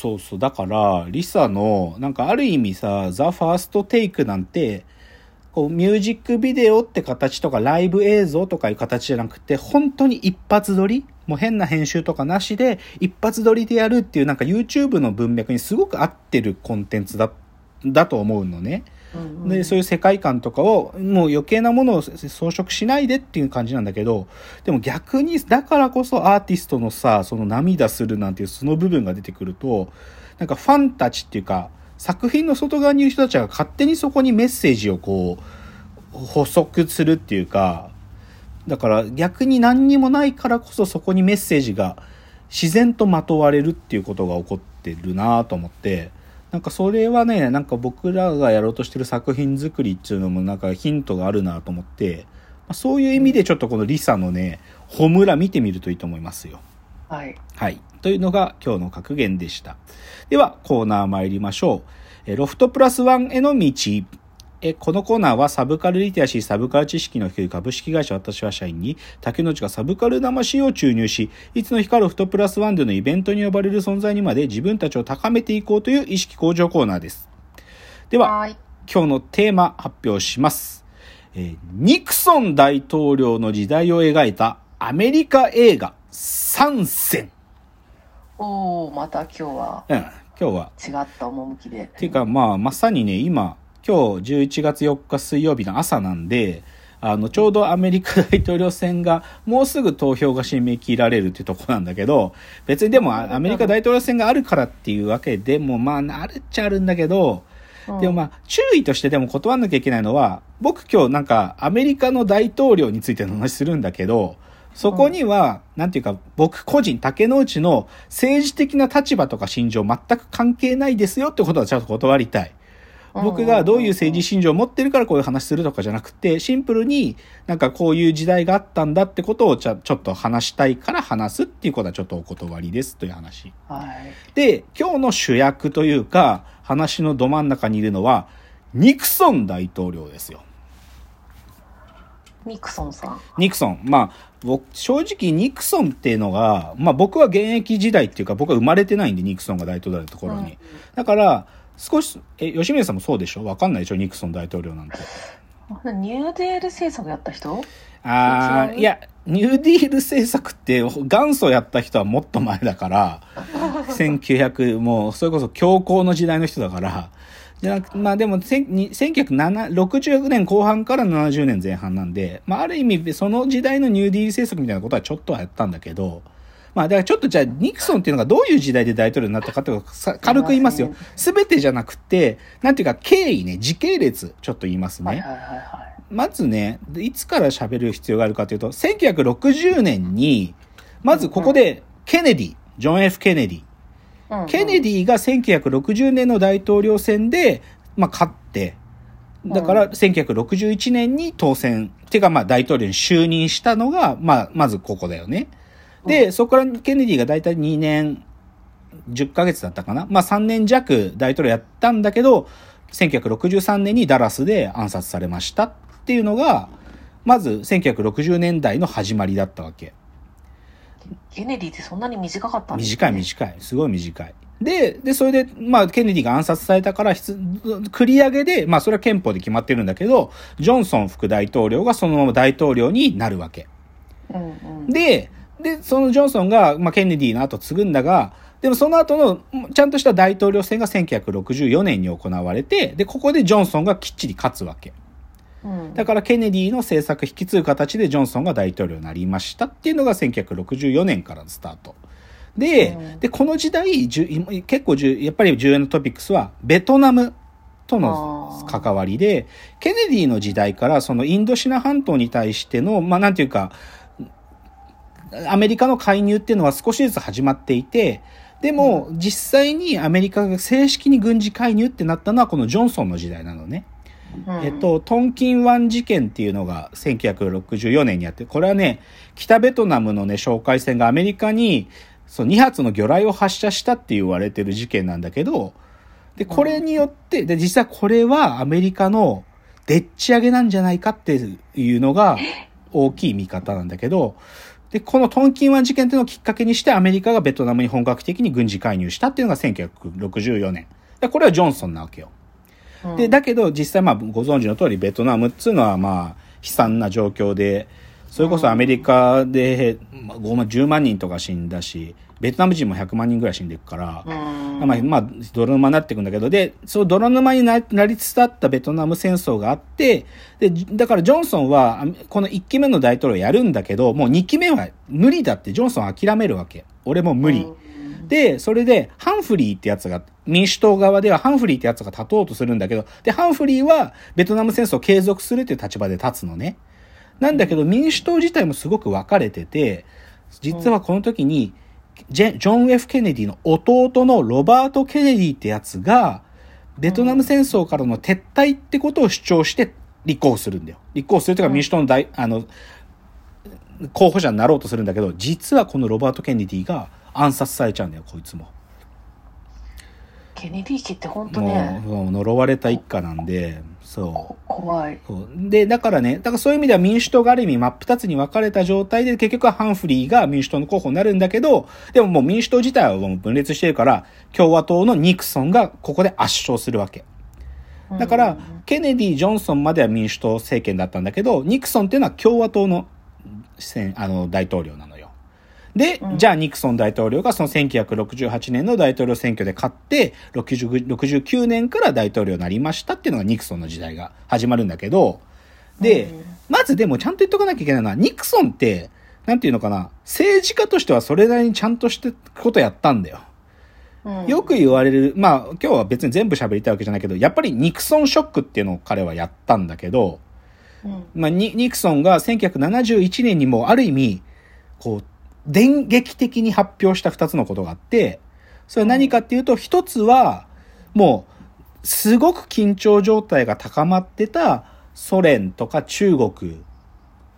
そうそう。だから、リサの、なんかある意味さ、ザ・ファーストテイクなんて、こう、ミュージックビデオって形とか、ライブ映像とかいう形じゃなくて、本当に一発撮り？もう変な編集とかなしで、一発撮りでやるっていう、なんか YouTube の文脈にすごく合ってるコンテンツだ、だと思うのね。で、そういう世界観とかを、もう余計なものを装飾しないでっていう感じなんだけど、でも逆に、だからこそアーティストのさ、その涙するなんていうその部分が出てくると、なんかファンたちっていうか、作品の外側にいる人たちが勝手にそこにメッセージをこう、補足するっていうか、だから逆に何にもないからこそそこにメッセージが自然とまとわれるっていうことが起こってるなと思って、なんかそれはね、なんか僕らがやろうとしてる作品作りっていうのもなんかヒントがあるなと思って、まあそういう意味でちょっとこのリサのね、ホムラ見てみるといいと思いますよ。はい。はい。というのが今日の格言でした。では、コーナー参りましょう。えロフトプラスワンへの道。えこのコーナーはサブカルリテラシー、サブカル知識の低い株式会社私は社員に竹之内がサブカル魂を注入し、いつの日かロフトプラスワンでのイベントに呼ばれる存在にまで自分たちを高めていこうという意識向上コーナーです。では、はい。今日のテーマ発表します。えーニクソン大統領の時代を描いたアメリカ映画参戦。おお、また今日はうん、今日は違った趣で。っていうかまあまさにね今今日11月4日水曜日の朝なんであのちょうどアメリカ大統領選が もうすぐ投票が締め切られるっていうところなんだけど別にでもあアメリカ大統領選があるからっていうわけでもまああるっちゃあるんだけどうんでもまあ注意としてでも断らなきゃいけないのは僕今日なんかアメリカの大統領についての話するんだけどそこには、なんていうか、僕個人、竹之内の政治的な立場とか心情全く関係ないですよってことはちゃんと断りたい。僕がどういう政治信条を持ってるからこういう話するとかじゃなくて、シンプルになんかこういう時代があったんだってことをちゃちょっと話したいから話すっていうことはちょっとお断りですという話。はい。で、今日の主役というか、話のど真ん中にいるのは、ニクソン大統領ですよ。ニクソンさん。ニクソン。まあ、僕、正直ニクソンっていうのが、まあ僕は現役時代っていうか僕は生まれてないんで、ニクソンが大統領だったところに。うんだから、少し、え、吉村さんもそうでしょ？わかんないでしょ？ニクソン大統領なんて。ニューデール政策やった人？ああ、いや、ニューディール政策って元祖やった人はもっと前だから、1900、もう、それこそ強行の時代の人だから、じゃなくまあでも、せんに1960年後半から70年前半なんで、まあある意味、その時代のニューディール政策みたいなことはちょっとはやったんだけど、まあだからちょっとじゃあ、ニクソンっていうのがどういう時代で大統領になったかっていうのをさ軽く言いますよ。すべてじゃなくて、なんていうか経緯ね、時系列、ちょっと言いますね。はいはいはいはい。まずね、でいつから喋る必要があるかというと、1960年に、まずここでケネディ、ジョン・ F・ ケネディ。ケネディが1960年の大統領選で、まあ、勝って、だから1961年に当選、っていうかまあ大統領に就任したのが、まあ、まずここだよね。で、そこからケネディが大体2年10ヶ月だったかな？まあ3年弱大統領やったんだけど、1963年にダラスで暗殺されましたっていうのが、まず1960年代の始まりだったわけ。ケネディってそんなに短かったんです短い短い。すごい短い。で、で、それで、まあ、ケネディが暗殺されたから、ひつ繰り上げで、まあ、それは憲法で決まってるんだけど、ジョンソン副大統領がそのまま大統領になるわけ。うんうん。で、で、そのジョンソンが、まあ、ケネディの後継ぐんだが、でもその後の、ちゃんとした大統領選が1964年に行われて、で、ここでジョンソンがきっちり勝つわけ。うんだからケネディの政策引き継ぐ形でジョンソンが大統領になりましたっていうのが1964年からのスタート。で、うんで、この時代、結構やっぱり重要なトピックスは、ベトナムとの関わりで、ケネディの時代からそのインドシナ半島に対しての、まあなんていうか、アメリカの介入っていうのは少しずつ始まっていて、でも、実際にアメリカが正式に軍事介入ってなったのはこのジョンソンの時代なのね。うん。えっと、トンキン湾事件っていうのが1964年にあって、これはね、北ベトナムのね、哨戒船がアメリカに、そう、2発の魚雷を発射したって言われてる事件なんだけど、で、これによって、で、実際これはアメリカのでっち上げなんじゃないかっていうのが大きい見方なんだけど、で、このトンキン湾事件っていうのをきっかけにしてアメリカがベトナムに本格的に軍事介入したっていうのが1964年。でこれはジョンソンなわけよ。うんで、だけど実際まあご存知の通りベトナムっていうのはまあ悲惨な状況で、それこそアメリカでまあ5万10万人とか死んだし、ベトナム人も100万人ぐらい死んでいくから、うんまあ、まあ、泥沼になっていくんだけど、で、その泥沼にななりつつあったベトナム戦争があって、で、だからジョンソンは、あこの1期目の大統領やるんだけど、もう2期目は無理だってジョンソンは諦めるわけ。俺も無理。で、それで、ハンフリーってやつが、民主党側ではハンフリーってやつが立とうとするんだけど、で、ハンフリーはベトナム戦争を継続するっていう立場で立つのね。なんだけど、民主党自体もすごく分かれてて、実はこの時に、ジェジョン・ F・ ケネディの弟のロバート・ケネディってやつが、ベトナム戦争からの撤退ってことを主張して立候補するんだよ。立候補するというか民主党の大、あの、候補者になろうとするんだけど、実はこのロバート・ケネディが暗殺されちゃうんだよ、こいつも。ケネディ家って本当もねう、もう呪われた一家なんで、そう。こ怖いで、だからね、だからそういう意味では民主党がある意味真っ二つに分かれた状態で、結局はハンフリーが民主党の候補になるんだけど、でももう民主党自体はもう分裂してるから、共和党のニクソンがここで圧勝するわけ。だから、ケネディ、ジョンソンまでは民主党政権だったんだけど、ニクソンっていうのは共和党の選あの大統領なのよ。で、うん。じゃあニクソン大統領がその1968年の大統領選挙で勝って、60 69年から大統領になりましたっていうのがニクソンの時代が始まるんだけど、で、うん。まずでもちゃんと言っとかなきゃいけないのは、ニクソンって、なんていうのかな、政治家としてはそれなりにちゃんとしてことやったんだよ。うん。よく言われる、まあ今日は別に全部喋りたいわけじゃないけど、やっぱりニクソンショックっていうのを彼はやったんだけど、うん。まあニニクソンが1971年にもある意味、こう、電撃的に発表した二つのことがあって、それは何かっていうと、一つは、もう、すごく緊張状態が高まってたソ連とか中国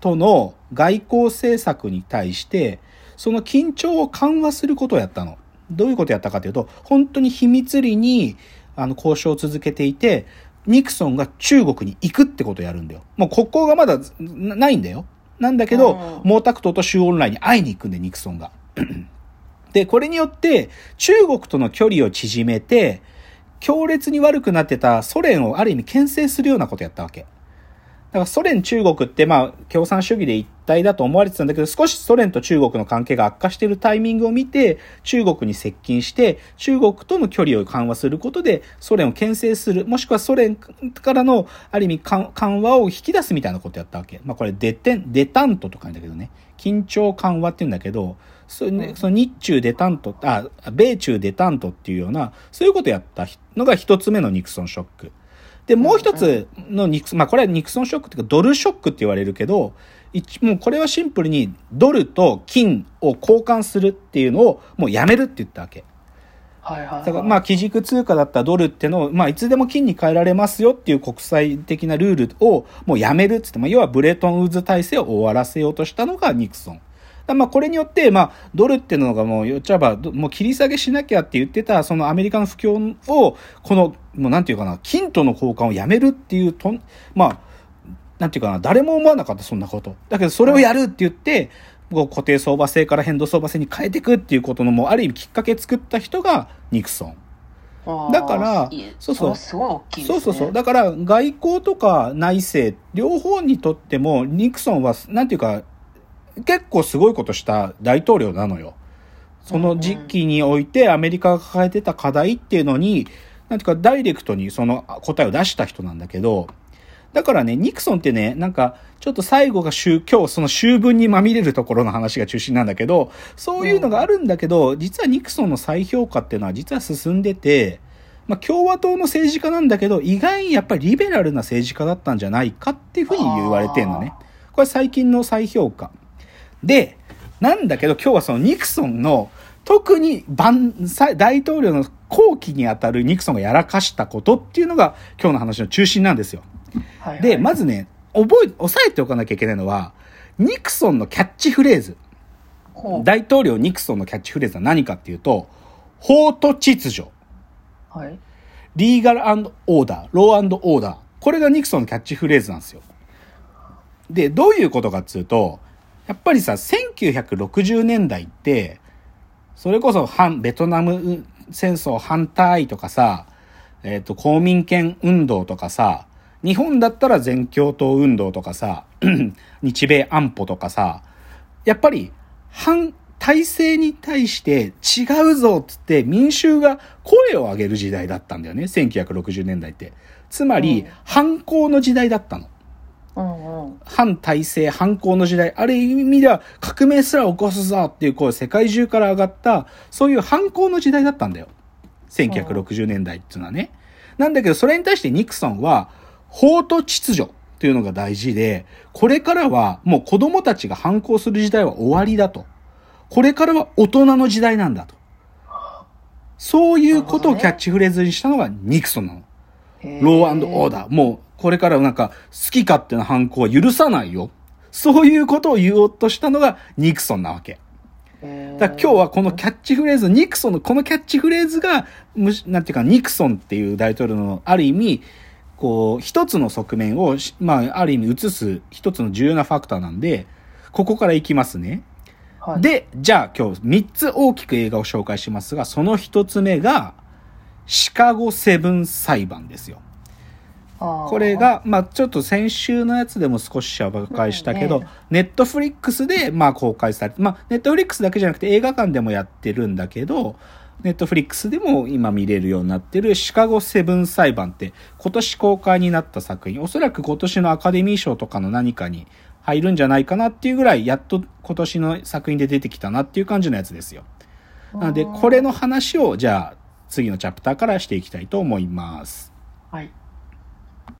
との外交政策に対して、その緊張を緩和することをやったの。どういうことやったかというと、本当に秘密裏にあの交渉を続けていて、ニクソンが中国に行くってことをやるんだよ。もう国交がまだないんだよ。なんだけど、うん毛沢東と周恩来に会いに行くんで、ニクソンが。で、これによって、中国との距離を縮めて、強烈に悪くなってたソ連をある意味牽制するようなことやったわけ。だからソ連中国ってまあ共産主義で一体だと思われてたんだけど少しソ連と中国の関係が悪化しているタイミングを見て中国に接近して中国との距離を緩和することでソ連を牽制するもしくはソ連からのある意味緩緩和を引き出すみたいなことやったわけ。まあこれデテン、デタントとか言うんだけどね。緊張緩和って言うんだけど、その日中デタント、あ、米中デタントっていうような、そういうことやったのが一つ目のニクソンショック。で、もう一つのニクソン、まあこれはニクソンショックっていうかドルショックって言われるけど、一もうこれはシンプルにドルと金を交換するっていうのをもうやめるって言ったわけ。はいはいはい。だからまあ基軸通貨だったドルってのを、まあいつでも金に変えられますよっていう国際的なルールをもうやめるっつって、まあ要はブレトンウッズ体制を終わらせようとしたのがニクソン。まあこれによって、まあドルっていうのがもう言っちゃえば、どもう切り下げしなきゃって言ってたそのアメリカの不況を、この、もうなんていうかな、金との交換をやめるっていうとん、まあ、なんていうかな、誰も思わなかった、そんなこと。だけど、それをやるって言って、こう固定相場制から変動相場制に変えていくっていうことの、もうある意味きっかけ作った人がニクソン。だからそうそう。そうそうそう。だから、外交とか内政、両方にとっても、ニクソンは、なんていうか、結構すごいことした大統領なのよ。その時期においてアメリカが抱えてた課題っていうのに、なんていうか、ダイレクトにその答えを出した人なんだけど、だからね、ニクソンってね、なんか、ちょっと最後が週、今日その秋分にまみれるところの話が中心なんだけど、そういうのがあるんだけど、実はニクソンの再評価っていうのは実は進んでて、まあ、共和党の政治家なんだけど、意外にやっぱりリベラルな政治家だったんじゃないかっていうふうに言われてるのね。これ最近の再評価。で、なんだけど今日はそのニクソンの特に番大統領の後期にあたるニクソンがやらかしたことっていうのが今日の話の中心なんですよ。はいはいで、まずね、覚え、押さえておかなきゃいけないのは、ニクソンのキャッチフレーズ。大統領ニクソンのキャッチフレーズは何かっていうと、法と秩序、はい。リーガルオーダー、ローオーダー。これがニクソンのキャッチフレーズなんですよ。で、どういうことかっていうと、やっぱりさ、1960年代って、それこそ反、ベトナム戦争反対とかさ、えっ、と、公民権運動とかさ、日本だったら全共闘運動とかさ、日米安保とかさ、やっぱり反体制に対して違うぞっつって民衆が声を上げる時代だったんだよね、1960年代って。つまりうん、反抗の時代だったの。うんうん。反体制、反抗の時代、ある意味では革命すら起こすぞっていう声、世界中から上がった、そういう反抗の時代だったんだよ。1960年代っていうのはね。なんだけど、それに対してニクソンは、法と秩序っていうのが大事で、これからはもう子供たちが反抗する時代は終わりだと。これからは大人の時代なんだと。そういうことをキャッチフレーズにしたのがニクソンなの。ローオーダー。もう、これからなんか、好き勝手な犯行は許さないよ。そういうことを言おうとしたのがニクソンなわけ。ーだ今日はこのキャッチフレーズ、ニクソンのこのキャッチフレーズが、むしなんていうか、ニクソンっていう大統領のある意味、こう、一つの側面をし、まあ、ある意味映す一つの重要なファクターなんで、ここからいきますね。はい、で、じゃあ今日3つ大きく映画を紹介しますが、その1つ目が、シカゴセブン裁判ですよ。これ、が、まあちょっと先週のやつでも少し紹介したけどネットフリックスでまあ公開されて、まあネットフリックスだけじゃなくて映画館でもやってるんだけど、ネットフリックスでも今見れるようになってるシカゴセブン裁判って今年公開になった作品、おそらく今年のアカデミー賞とかの何かに入るんじゃないかなっていうぐらい、やっと今年の作品で出てきたなっていう感じのやつですよ。なので、これの話をじゃあ次のチャプターからしていきたいと思います。はい。